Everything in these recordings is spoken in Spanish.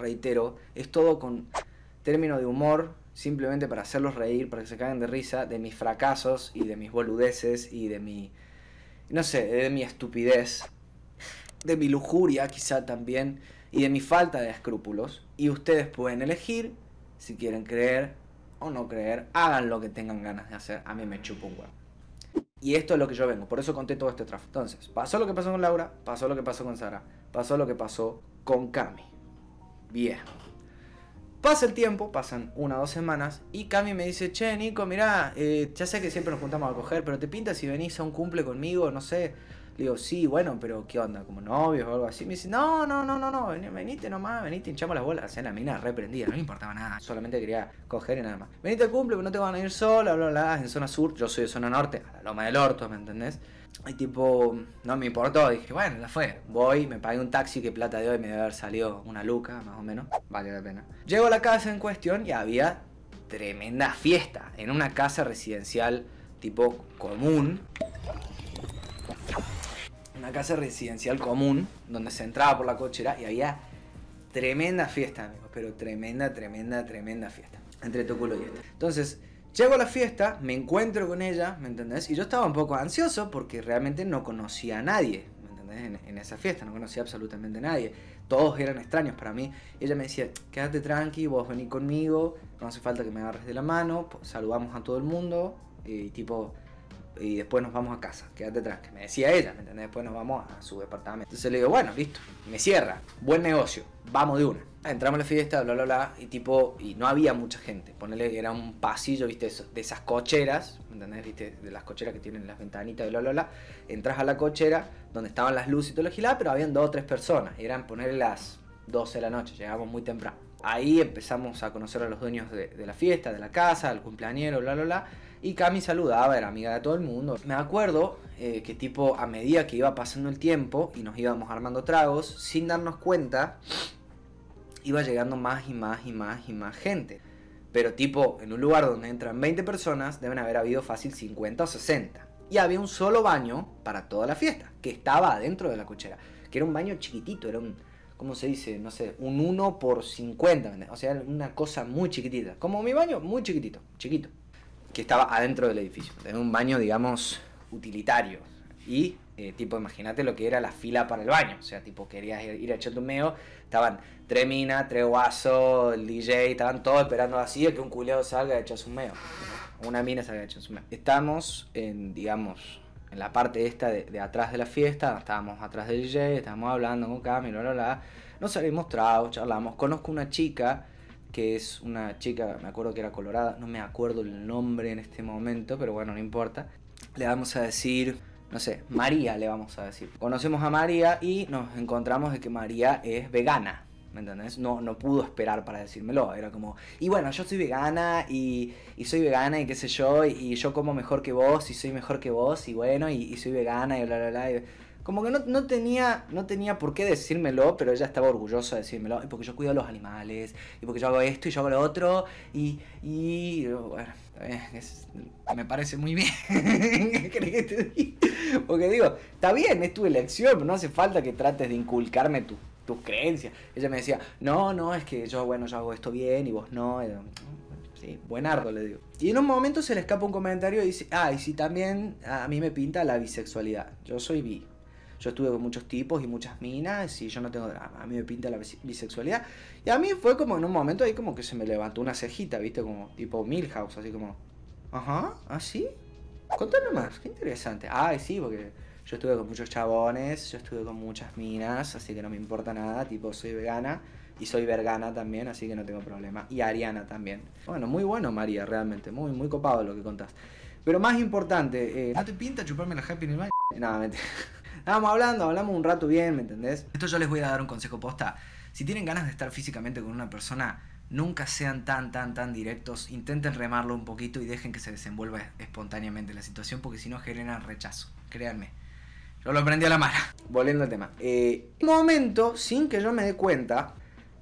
reitero, es todo con término de humor, simplemente para hacerlos reír, para que se caigan de risa de mis fracasos y de mis boludeces y de mi, no sé, de mi estupidez, de mi lujuria quizá también y de mi falta de escrúpulos. Y ustedes pueden elegir si quieren creer o no creer, hagan lo que tengan ganas de hacer, a mí me chupo un huevo. Y esto es lo que yo vengo, por eso conté todo este tráfico. Entonces, pasó lo que pasó con Laura, pasó lo que pasó con Sara, pasó lo que pasó con Cami. Bien. Pasa el tiempo, pasan una o dos semanas, y Cami me dice, che, Nico, mirá, eh, ya sé que siempre nos juntamos a coger, pero te pinta si venís a un cumple conmigo, no sé, le digo, sí, bueno, pero ¿qué onda? ¿Como novios o algo así? Me dice, no, no, no, no, no, venite nomás, venite, hinchamos las bolas. O sea, la mina reprendida, no le importaba nada, solamente quería coger y nada más. Venite al cumple, pero no te van a ir sola, bla, bla, en zona sur, yo soy de zona norte, a la loma del orto, ¿me entendés? Y tipo, no me importó, dije, bueno, ya fue. Voy, me pagué un taxi que plata de hoy me debe haber salido una luca, más o menos. Vale la pena. Llego a la casa en cuestión y había tremenda fiesta en una casa residencial tipo común una casa residencial común donde se entraba por la cochera y había tremenda fiesta, amigos, pero tremenda, tremenda, tremenda fiesta. Entre tu culo y este. Entonces, llego a la fiesta, me encuentro con ella, ¿me entendés? Y yo estaba un poco ansioso porque realmente no conocía a nadie, ¿me entendés? En, esa fiesta, no conocía absolutamente a nadie. Todos eran extraños para mí. ella me decía, quédate tranqui, vos vení conmigo, no hace falta que me agarres de la mano, saludamos a todo el mundo y tipo y después nos vamos a casa, quédate que me decía ella, ¿me entendés? Después nos vamos a su departamento. Entonces le digo, bueno, listo, me cierra, buen negocio, vamos de una. Entramos a la fiesta, bla, bla, bla, y tipo, y no había mucha gente. Ponele era un pasillo, viste, de esas cocheras, ¿me entendés? Viste, de las cocheras que tienen las ventanitas, bla, bla, bla. Entras a la cochera, donde estaban las luces y todo lo gilado, pero habían dos o tres personas. Eran ponerle las 12 de la noche, llegamos muy temprano. Ahí empezamos a conocer a los dueños de, de la fiesta, de la casa, al cumpleañero, bla, bla, bla. Y Cami saludaba, era amiga de todo el mundo. Me acuerdo eh, que tipo a medida que iba pasando el tiempo y nos íbamos armando tragos, sin darnos cuenta, iba llegando más y más y más y más gente. Pero tipo, en un lugar donde entran 20 personas, deben haber habido fácil 50 o 60. Y había un solo baño para toda la fiesta, que estaba adentro de la cochera. Que era un baño chiquitito, era un, ¿cómo se dice? No sé, un 1 por 50, o sea, una cosa muy chiquitita. Como mi baño, muy chiquitito, chiquito que estaba adentro del edificio. Tenía un baño, digamos, utilitario. Y, eh, tipo, imagínate lo que era la fila para el baño. O sea, tipo, querías ir a echarte un meo. Estaban tres minas, tres guasos, el DJ, estaban todos esperando así a que un culeado salga y echarse un meo. Una mina salga a echarse un meo. Estamos en, digamos, en la parte esta de, atrás de la fiesta. Estábamos atrás del DJ, estábamos hablando con Cami, bla, bla, bla. Nos salimos tragos, charlamos. Conozco una chica que es una chica, me acuerdo que era colorada, no me acuerdo el nombre en este momento, pero bueno, no importa. Le vamos a decir, no sé, María le vamos a decir. Conocemos a María y nos encontramos de que María es vegana. ¿Me entendés? No, no pudo esperar para decírmelo. Era como, y bueno, yo soy vegana y, y soy vegana y qué sé yo, y, yo como mejor que vos y soy mejor que vos y bueno, y, soy vegana y bla, bla, bla. Como que no, tenía, no tenía por qué decírmelo, pero ella estaba orgullosa de decírmelo. Y porque yo cuido a los animales, y porque yo hago esto y yo hago lo otro, y, y bueno, me parece muy bien. Porque digo, está bien, es tu elección, pero no hace falta que trates de inculcarme tus creencias. Ella me decía, no, no, es que yo, bueno, yo hago esto bien y vos no. Sí, buenardo le digo. Y en un momento se le escapa un comentario y dice, ah, y si también a mí me pinta la bisexualidad. Yo soy bi. Yo estuve con muchos tipos y muchas minas y yo no tengo drama. A mí me pinta la bisexualidad. Y a mí fue como en un momento ahí como que se me levantó una cejita, ¿viste? Como tipo Milhouse, así como... Ajá, ¿así? ¿ah, Contame más, qué interesante. Ay, sí, porque yo estuve con muchos chabones, yo estuve con muchas minas, así que no me importa nada, tipo soy vegana y soy vergana también, así que no tengo problema. Y Ariana también. Bueno, muy bueno María, realmente, muy, muy copado lo que contás. Pero más importante, eh, ¿no te pinta chuparme la happy en el baño? Nada, mentira. Estábamos hablando, hablamos un rato bien, ¿me entendés? Esto yo les voy a dar un consejo posta. Si tienen ganas de estar físicamente con una persona, nunca sean tan, tan, tan directos. Intenten remarlo un poquito y dejen que se desenvuelva espontáneamente la situación, porque si no generan rechazo. Créanme. Yo lo aprendí a la mala. Volviendo al tema. Eh, un momento, sin que yo me dé cuenta,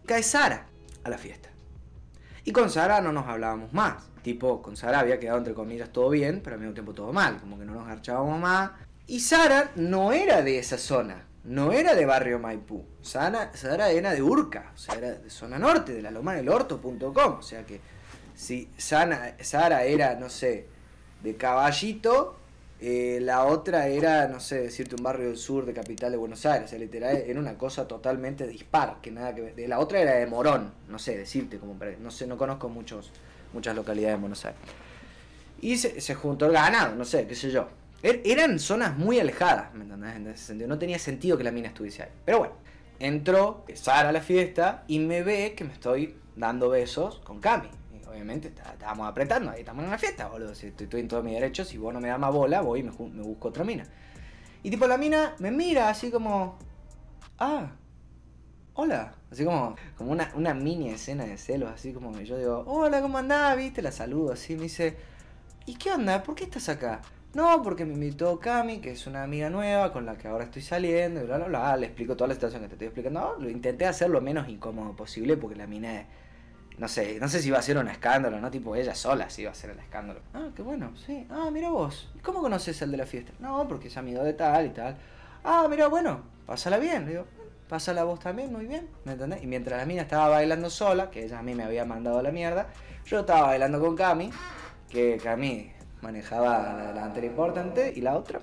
cae Sara a la fiesta. Y con Sara no nos hablábamos más. Tipo, con Sara había quedado entre comillas todo bien, pero al mismo tiempo todo mal. Como que no nos archábamos más. Y Sara no era de esa zona, no era de barrio Maipú. Sara, era de Urca, o sea, era de zona norte, de la loma del orto.com. O sea que si Sara era, no sé, de Caballito, eh, la otra era, no sé, decirte un barrio del sur de capital de Buenos Aires. O sea, literal, era una cosa totalmente dispar, que nada que ver. La otra era de Morón, no sé, decirte, como no sé, no conozco muchos, muchas localidades de Buenos Aires. Y se, se juntó el ganado, no sé, qué sé yo. Er, eran zonas muy alejadas, ¿me entendés? En ese sentido. No tenía sentido que la mina estuviese ahí. Pero bueno, entró Sara a la fiesta y me ve que me estoy dando besos con Cami obviamente estábamos apretando, ahí estamos en una fiesta, boludo. Si estoy, en todos mis derechos, si vos no me das más bola, voy y me, busco otra mina. Y tipo, la mina me mira así como, ah, hola. Así como, como una, una mini escena de celos, así como yo digo, hola, ¿cómo andás? ¿Viste? La saludo así, me dice, ¿y qué onda? ¿Por qué estás acá? No, porque me invitó Cami, que es una amiga nueva con la que ahora estoy saliendo, y bla, bla, bla. Le explico toda la situación que te estoy explicando. lo intenté hacer lo menos incómodo posible porque la mina no sé, no sé si iba a ser un escándalo, ¿no? Tipo, ella sola si iba a ser el escándalo. Ah, qué bueno, sí. Ah, mira vos. ¿Y cómo conoces al de la fiesta? No, porque es amigo de tal y tal. Ah, mira, bueno, pásala bien. Le digo, pásala vos también, muy bien. ¿Me entendés? Y mientras la mina estaba bailando sola, que ella a mí me había mandado la mierda, yo estaba bailando con Cami, que Cami manejaba la delantera importante y la otra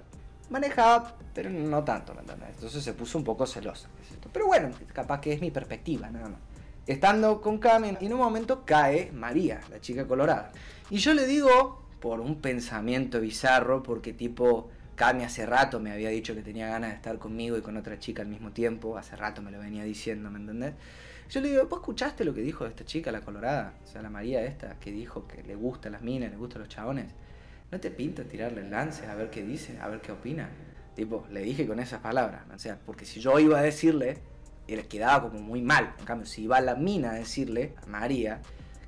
manejaba, pero no tanto, ¿me entendés? Entonces se puso un poco celosa. Pero bueno, capaz que es mi perspectiva, nada más. Estando con Cami, y en un momento cae María, la chica colorada. Y yo le digo, por un pensamiento bizarro, porque tipo, Cami hace rato me había dicho que tenía ganas de estar conmigo y con otra chica al mismo tiempo, hace rato me lo venía diciendo, ¿me entendés? Yo le digo, ¿vos escuchaste lo que dijo esta chica, la colorada? O sea, la María esta, que dijo que le gustan las minas, le gustan los chabones. ¿No te pinta tirarle el lance a ver qué dice, a ver qué opina? Tipo, le dije con esas palabras, o sea, porque si yo iba a decirle, y les quedaba como muy mal. En cambio, si iba la mina a decirle a María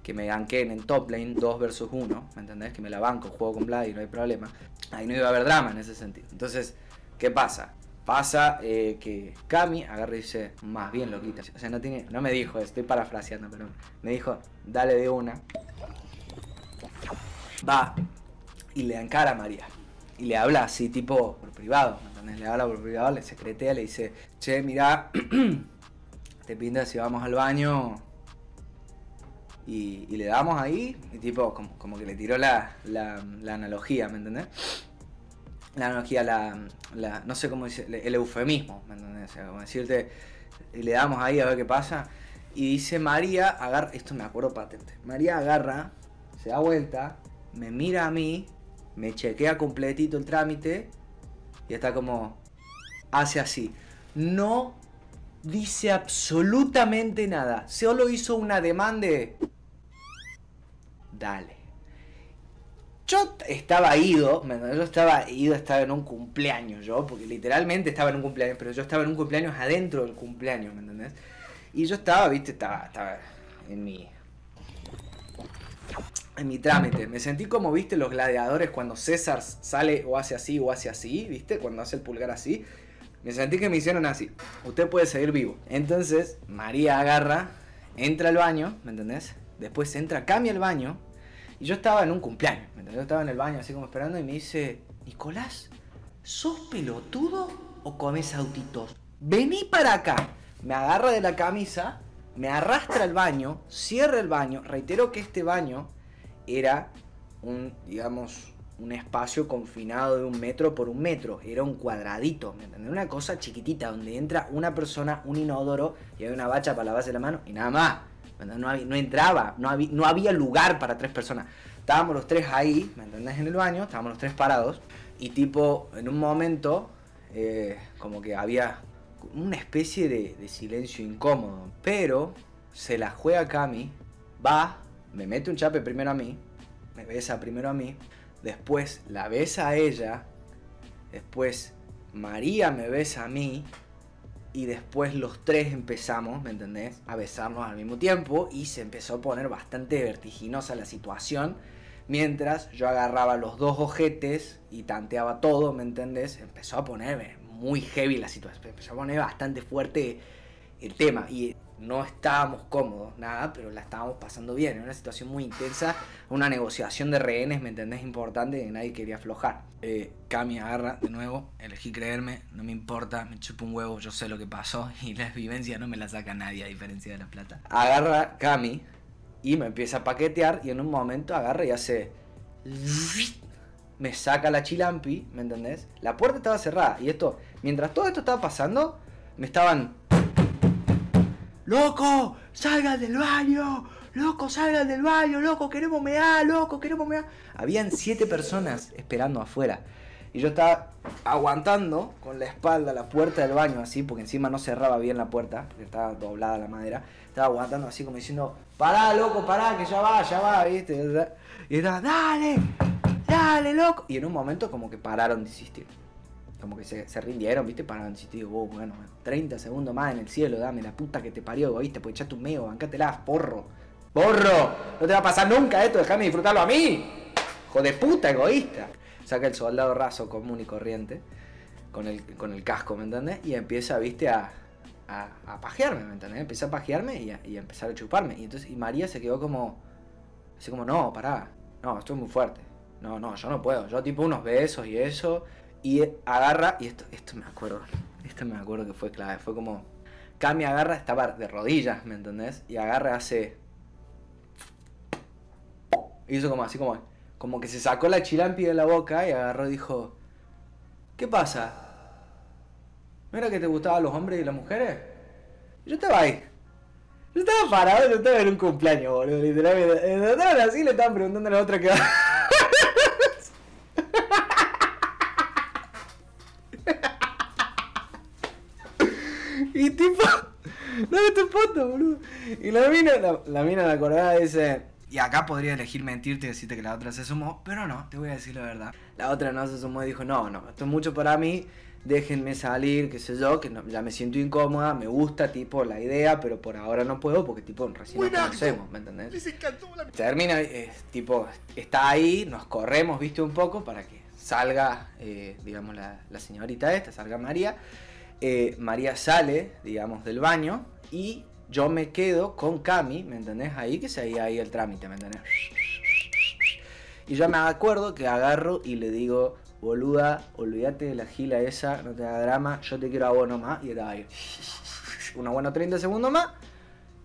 que me ganquen en top lane 2 versus 1, ¿me entendés? Que me la banco, juego con Vlad y no hay problema. Ahí no iba a haber drama en ese sentido. Entonces, ¿qué pasa? Pasa eh, que Cami agarra y dice, más bien loquita. O sea, no tiene, no me dijo, estoy parafraseando, pero me dijo, dale de una. Va y le encara a María. Y le habla así, tipo, por privado, le habla por privado, le secretea, le dice, che, mira, te pinta si vamos al baño y, le damos ahí, y tipo, como, que le tiró la, analogía, ¿me entendés? La analogía, la, no sé cómo dice, el eufemismo, ¿me entendés? Como decirte, y le damos ahí a ver qué pasa. Y dice María, agarra, esto me acuerdo patente, María agarra, se da vuelta, me mira a mí, me chequea completito el trámite y está como, hace así. No dice absolutamente nada. Solo hizo una demanda Dale. Yo estaba ido, yo estaba ido, estaba en un cumpleaños yo, porque literalmente estaba en un cumpleaños, pero yo estaba en un cumpleaños adentro del cumpleaños, ¿me entendés? Y yo estaba, viste, estaba, estaba en mi en mi trámite. Me sentí como, viste, los gladiadores cuando César sale o hace así o hace así, viste, cuando hace el pulgar así. Me sentí que me hicieron así. Usted puede seguir vivo. Entonces, María agarra, entra al baño, ¿me entendés? Después entra, cambia el baño. Y yo estaba en un cumpleaños, ¿me entendés? Yo estaba en el baño así como esperando y me dice, Nicolás, ¿sos pelotudo o comes autitos? Vení para acá. Me agarra de la camisa, me arrastra al baño, cierra el baño. Reitero que este baño era un, digamos, un espacio confinado de un metro por un metro. Era un cuadradito. Una cosa chiquitita donde entra una persona, un inodoro y hay una bacha para lavarse la mano y nada más. No, no entraba, no había, no había lugar para tres personas. Estábamos los tres ahí, ¿me entendés? En el baño, estábamos los tres parados y tipo, en un momento, eh, como que había una especie de, de silencio incómodo. Pero se la juega Cami, va, me mete un chape primero a mí, me besa primero a mí, después la besa a ella, después María me besa a mí y después los tres empezamos, ¿me entendés? A besarnos al mismo tiempo y se empezó a poner bastante vertiginosa la situación. Mientras yo agarraba los dos ojetes y tanteaba todo, ¿me entendés? Empezó a ponerme muy heavy la situación, empezó a poner bastante fuerte el tema. Y no estábamos cómodos, nada, pero la estábamos pasando bien. Era una situación muy intensa, una negociación de rehenes, ¿me entendés? Importante, que nadie quería aflojar. Eh, Cami agarra de nuevo, elegí creerme, no me importa, me chupo un huevo, yo sé lo que pasó y la vivencia no me la saca nadie a diferencia de la plata. Agarra Cami y me empieza a paquetear y en un momento agarra y hace... Me saca la chilampi, ¿me entendés? La puerta estaba cerrada y esto, mientras todo esto estaba pasando, me estaban ¡Loco! ¡Salgan del baño! ¡Loco, salgan del baño! ¡Loco, queremos mear! ¡Loco, queremos mear! Habían siete personas esperando afuera. Y yo estaba aguantando con la espalda la puerta del baño así, porque encima no cerraba bien la puerta, porque estaba doblada la madera. Estaba aguantando así como diciendo, pará, loco, pará, que ya va, ya va, ¿viste? Y estaba, dale, dale, loco. Y en un momento como que pararon de insistir como que se, rindieron, ¿viste? Para insistir, oh, bueno, 30 segundos más en el cielo, dame la puta que te parió, ¿viste? Pues echate un meo, bancátela, porro. ¡Porro! No te va a pasar nunca esto, déjame disfrutarlo a mí. Hijo de puta, egoísta. Saca el soldado raso común y corriente, con el, con el casco, ¿me entendés? Y empieza, ¿viste? A, a, pajearme, ¿me entendés? Empieza a pajearme y a, a empezar a chuparme. Y entonces, y María se quedó como, así como, no, pará, no, esto es muy fuerte. No, no, yo no puedo. Yo tipo unos besos y eso y agarra, y esto, esto me acuerdo, esto me acuerdo que fue clave, fue como, Cami agarra, estaba de rodillas, ¿me entendés? Y agarra, hace... Hizo como así como, como que se sacó la chilampi de la boca y agarró y dijo, ¿qué pasa? ¿No era que te gustaban los hombres y las mujeres? Yo estaba ahí. Yo estaba parado, yo estaba en un cumpleaños, boludo, literalmente. Estaban así le estaban preguntando a la otra que... Y tipo, foto, boludo. Y la mina, la, mina de acordada dice, y acá podría elegir mentirte y decirte que la otra se sumó, pero no, te voy a decir la verdad. La otra no se sumó y dijo, no, no, esto es mucho para mí, déjenme salir, qué sé yo, que ya me siento incómoda, me gusta tipo la idea, pero por ahora no puedo porque tipo recién nos conocemos, ¿me entendés? Termina, tipo, está ahí, nos corremos, viste, un poco para que salga, eh, digamos, la, la señorita esta, salga María. Eh, María sale, digamos, del baño y yo me quedo con Cami, ¿me entendés? Ahí que se ahí el trámite, ¿me entendés? Y yo me acuerdo que agarro y le digo, boluda, olvídate de la gila esa, no te da drama, yo te quiero a vos nomás. Y era ahí, unos buenos 30 segundos más.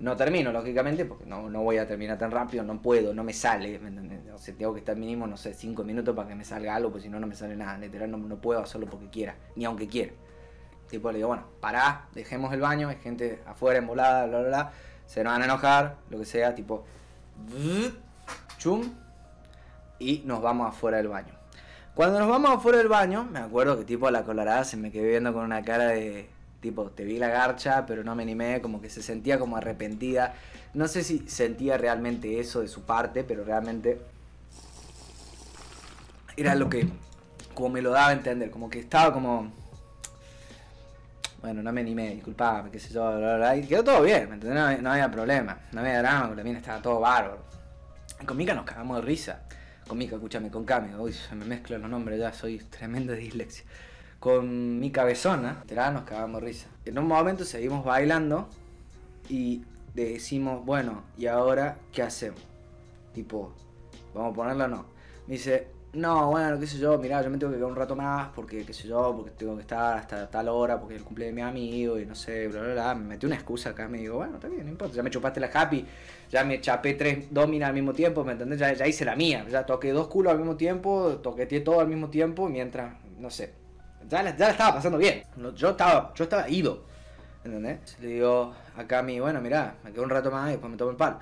No termino, lógicamente, porque no, no, voy a terminar tan rápido, no puedo, no me sale, ¿me entendés? O sea, tengo que estar mínimo, no sé, 5 minutos para que me salga algo, porque si no, no me sale nada. Literal, no, no puedo hacerlo porque quiera, ni aunque quiera. Tipo, le digo, bueno, pará, dejemos el baño, hay gente afuera embolada, bla, bla, bla, se nos van a enojar, lo que sea, tipo, chum, y nos vamos afuera del baño. Cuando nos vamos afuera del baño, me acuerdo que tipo la colorada se me quedó viendo con una cara de, tipo, te vi la garcha, pero no me animé, como que se sentía como arrepentida. No sé si sentía realmente eso de su parte, pero realmente era lo que, como me lo daba a entender, como que estaba como bueno, no me animé, disculpame, qué sé yo, bla, bla, y quedó todo bien, ¿me entendés? No, había problema, no había drama, con la estaba todo bárbaro. con Mika nos cagamos de risa. Con Mika, escúchame, con Cami, me mezclan los nombres ya, soy tremendo dislexia. Con mi cabezona, literal, nos cagamos de risa. En un momento seguimos bailando y decimos, bueno, ¿y ahora qué hacemos? Tipo, ¿vamos a ponerlo o no? Me dice, no, bueno, qué sé yo, mirá, yo me tengo que quedar un rato más porque, qué sé yo, porque tengo que estar hasta tal hora, porque es el cumpleaños de mi amigo y no sé, bla, bla, bla. Me metí una excusa acá, me digo, bueno, está bien, no importa, ya me chupaste la happy, ya me chapé tres, dos minas al mismo tiempo, ¿me entendés? Ya, hice la mía, ya toqué dos culos al mismo tiempo, toqueteé todo al mismo tiempo, mientras, no sé, ya la, ya la estaba pasando bien. Yo estaba, yo estaba ido, ¿entendés? Le digo acá a mí, bueno, mirá, me quedo un rato más y después me tomo el palo.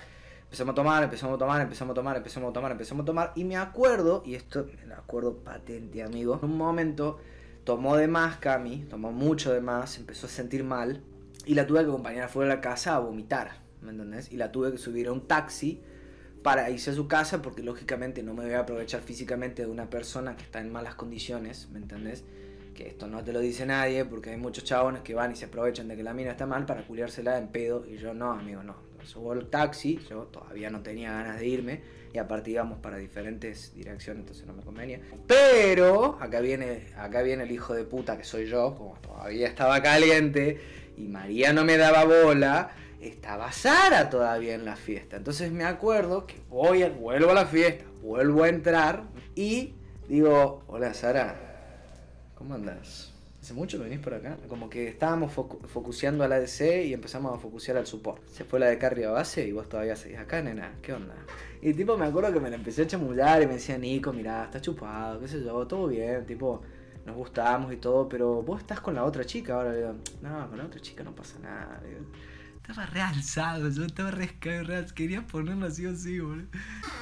Empezamos a tomar, empezamos a tomar, empezamos a tomar, empezamos a tomar, empezamos a tomar. Y me acuerdo, y esto me lo acuerdo patente, amigo. En un momento tomó de más Cami, tomó mucho de más, empezó a sentir mal. Y la tuve que acompañar afuera de la casa a vomitar, ¿me entendés? Y la tuve que subir a un taxi para irse a su casa porque lógicamente no me voy a aprovechar físicamente de una persona que está en malas condiciones, ¿me entendés? Que esto no te lo dice nadie porque hay muchos chabones que van y se aprovechan de que la mina está mal para culiársela en pedo y yo no, amigo, no subo el taxi, yo todavía no tenía ganas de irme y aparte íbamos para diferentes direcciones, entonces no me convenía. Pero acá viene, acá viene el hijo de puta que soy yo, como todavía estaba caliente y María no me daba bola estaba Sara todavía en la fiesta. Entonces me acuerdo que voy, vuelvo a la fiesta, vuelvo a entrar y digo, hola Sara, ¿cómo andas? ¿Hace mucho que venís por acá? Como que estábamos focuseando al ADC y empezamos a focusear al support. Se fue la de carry a base y vos todavía seguís acá, nena. ¿Qué onda? Y tipo, me acuerdo que me la empecé a chamullar y me decía, Nico, mirá, está chupado, qué sé yo, todo bien, tipo, nos gustamos y todo, pero vos estás con la otra chica ahora. Digo, no, con la otra chica no pasa nada. Estaba realzado, yo estaba re, re quería ponerlo así o así, boludo.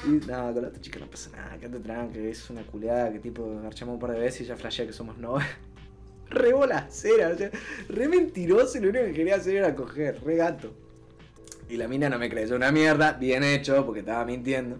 Y no, con la otra chica no pasa nada, quédate tranquilo, es una culeada que tipo, marchamos un par de veces y ya flashea que somos novios. re bolacera, o sea, re mentiroso y lo único que quería hacer era coger, re gato. Y la mina no me creyó una mierda, bien hecho, porque estaba mintiendo.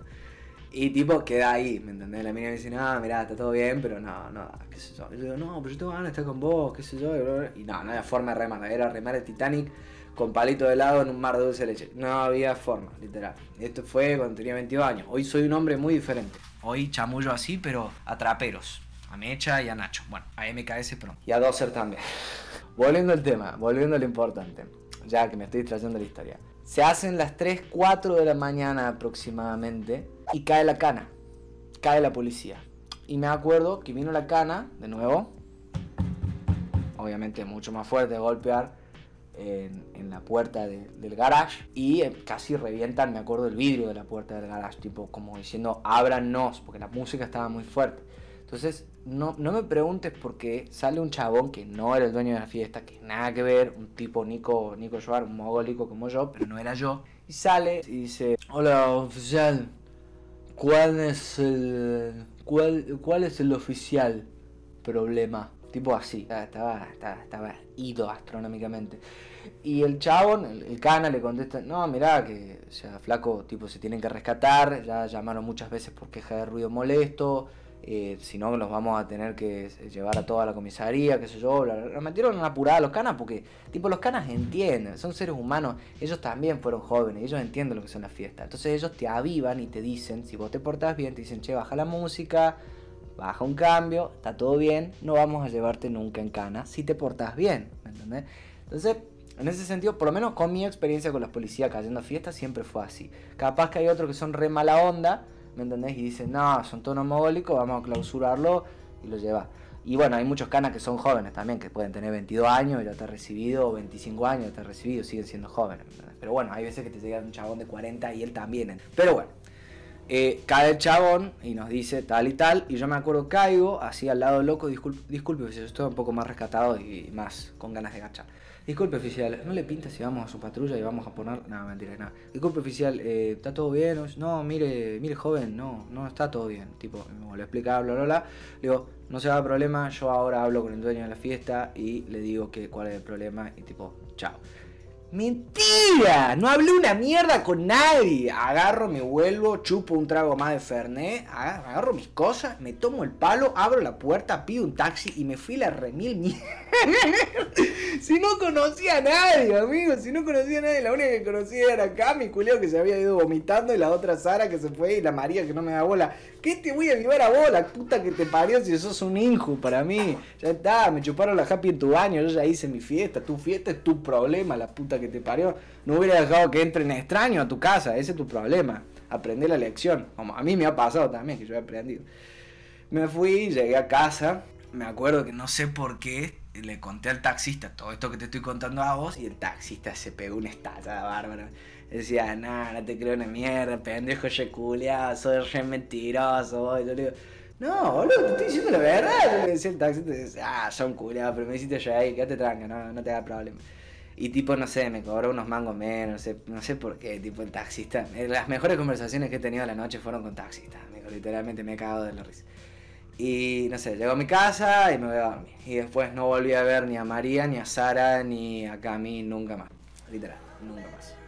Y tipo, queda ahí, ¿me entendés? La mina me dice, no, mirá, está todo bien, pero no, no, qué sé yo. Y yo digo, no, pero yo tengo ganas de estar con vos, qué sé yo. Y no, no había forma de remar, era remar el Titanic con palito de helado en un mar de dulce de leche. No había forma, literal. Esto fue cuando tenía 22 años. Hoy soy un hombre muy diferente. Hoy chamullo así, pero a traperos. A Mecha y a Nacho. Bueno, a MKS pronto. Y a Doser también. volviendo al tema, volviendo a lo importante. Ya que me estoy trayendo la historia. Se hacen las 3, 4 de la mañana aproximadamente y cae la cana. Cae la policía. Y me acuerdo que vino la cana, de nuevo, obviamente mucho más fuerte de golpear en, la puerta del garage y eh, casi revientan, me acuerdo, el vidrio de la puerta del garage, tipo como diciendo ábranos, porque la música estaba muy fuerte. Entonces, no, no me preguntes por qué sale un chabón que no era el dueño de la fiesta, que nada que ver, un tipo Nico, Nico Joar, un mogólico como yo, pero no era yo. Y sale y dice, hola oficial, ¿cuál es el, cuál, cuál es el oficial problema? Tipo así, estaba, estaba, estaba ido astronómicamente. Y el chabón, el, cana, le contesta, no, mirá, que, o sea, flaco, tipo, se tienen que rescatar, ya llamaron muchas veces por queja de ruido molesto, eh, si no los vamos a tener que llevar a toda la comisaría, qué sé yo, Lo metieron en apurada los canas porque, tipo, los canas entienden, son seres humanos, ellos también fueron jóvenes, ellos entienden lo que son las fiestas. Entonces ellos te avivan y te dicen, si vos te portás bien, te dicen, che, baja la música, baja un cambio, está todo bien, no vamos a llevarte nunca en cana si te portás bien, ¿me entendés? Entonces, en ese sentido, por lo menos con mi experiencia con la policía cayendo a fiestas, siempre fue así. Capaz que hay otros que son re mala onda, ¿me entendés? Y dicen, no, son tono mogólicos, vamos a clausurarlo y lo lleva. Y bueno, hay muchos canas que son jóvenes también, que pueden tener 22 años, ya te ha recibido, o 25 años, ya te ha recibido, siguen siendo jóvenes. Pero bueno, hay veces que te llega un chabón de 40 y él también. Pero bueno, eh, cae el chabón y nos dice tal y tal, y yo me acuerdo, caigo así al lado loco, disculpe, disculpe si yo estoy un poco más rescatado y más con ganas de gachar. Disculpe oficial, ¿no le pinta si vamos a su patrulla y vamos a poner... No, mentira, nada. Disculpe oficial, eh, ¿está todo bien? No, mire, mire joven, no, no está todo bien. Tipo, me lo explica, bla, bla, bla. Le digo, no se haga problema, yo ahora hablo con el dueño de la fiesta y le digo que cuál es el problema y tipo, chao. Mentira, no hablé una mierda con nadie. Agarro, me vuelvo, chupo un trago más de Fernet, agarro mis cosas, me tomo el palo, abro la puerta, pido un taxi y me fui la remil mierda. si no conocía a nadie, amigo, si no conocía a nadie, la única que conocía era acá, mi culeo que se había ido vomitando y la otra Sara que se fue y la María que no me da bola. ¿Qué te voy a llevar a vos, la puta que te parió si sos un inju para mí? Ya está, me chuparon la happy en tu baño, yo ya hice mi fiesta, tu fiesta es tu problema, la puta que te parió. No hubiera dejado que entren extraños a tu casa, ese es tu problema. Aprende la lección, como a mí me ha pasado también, que yo he aprendido. Me fui, llegué a casa, me acuerdo que no sé por qué le conté al taxista todo esto que te estoy contando a vos y el taxista se pegó una estalla bárbara. Decía, nah, no te creo una mierda, pendejo culiado, soy re mentiroso. yo le digo, no, boludo, te estoy diciendo la verdad. Le decía al taxista, ah, son culiados, pero me hiciste yo ahí, quédate tranca, no, no te hagas problema. Y tipo, no sé, me cobró unos mangos menos, no sé, no sé por qué, tipo el taxista. Eh, las mejores conversaciones que he tenido a la noche fueron con taxistas, literalmente me he cagado de la risa. Y no sé, llego a mi casa y me voy a dormir. Y después no volví a ver ni a María, ni a Sara, ni a Cami, nunca más. Literal, nunca más.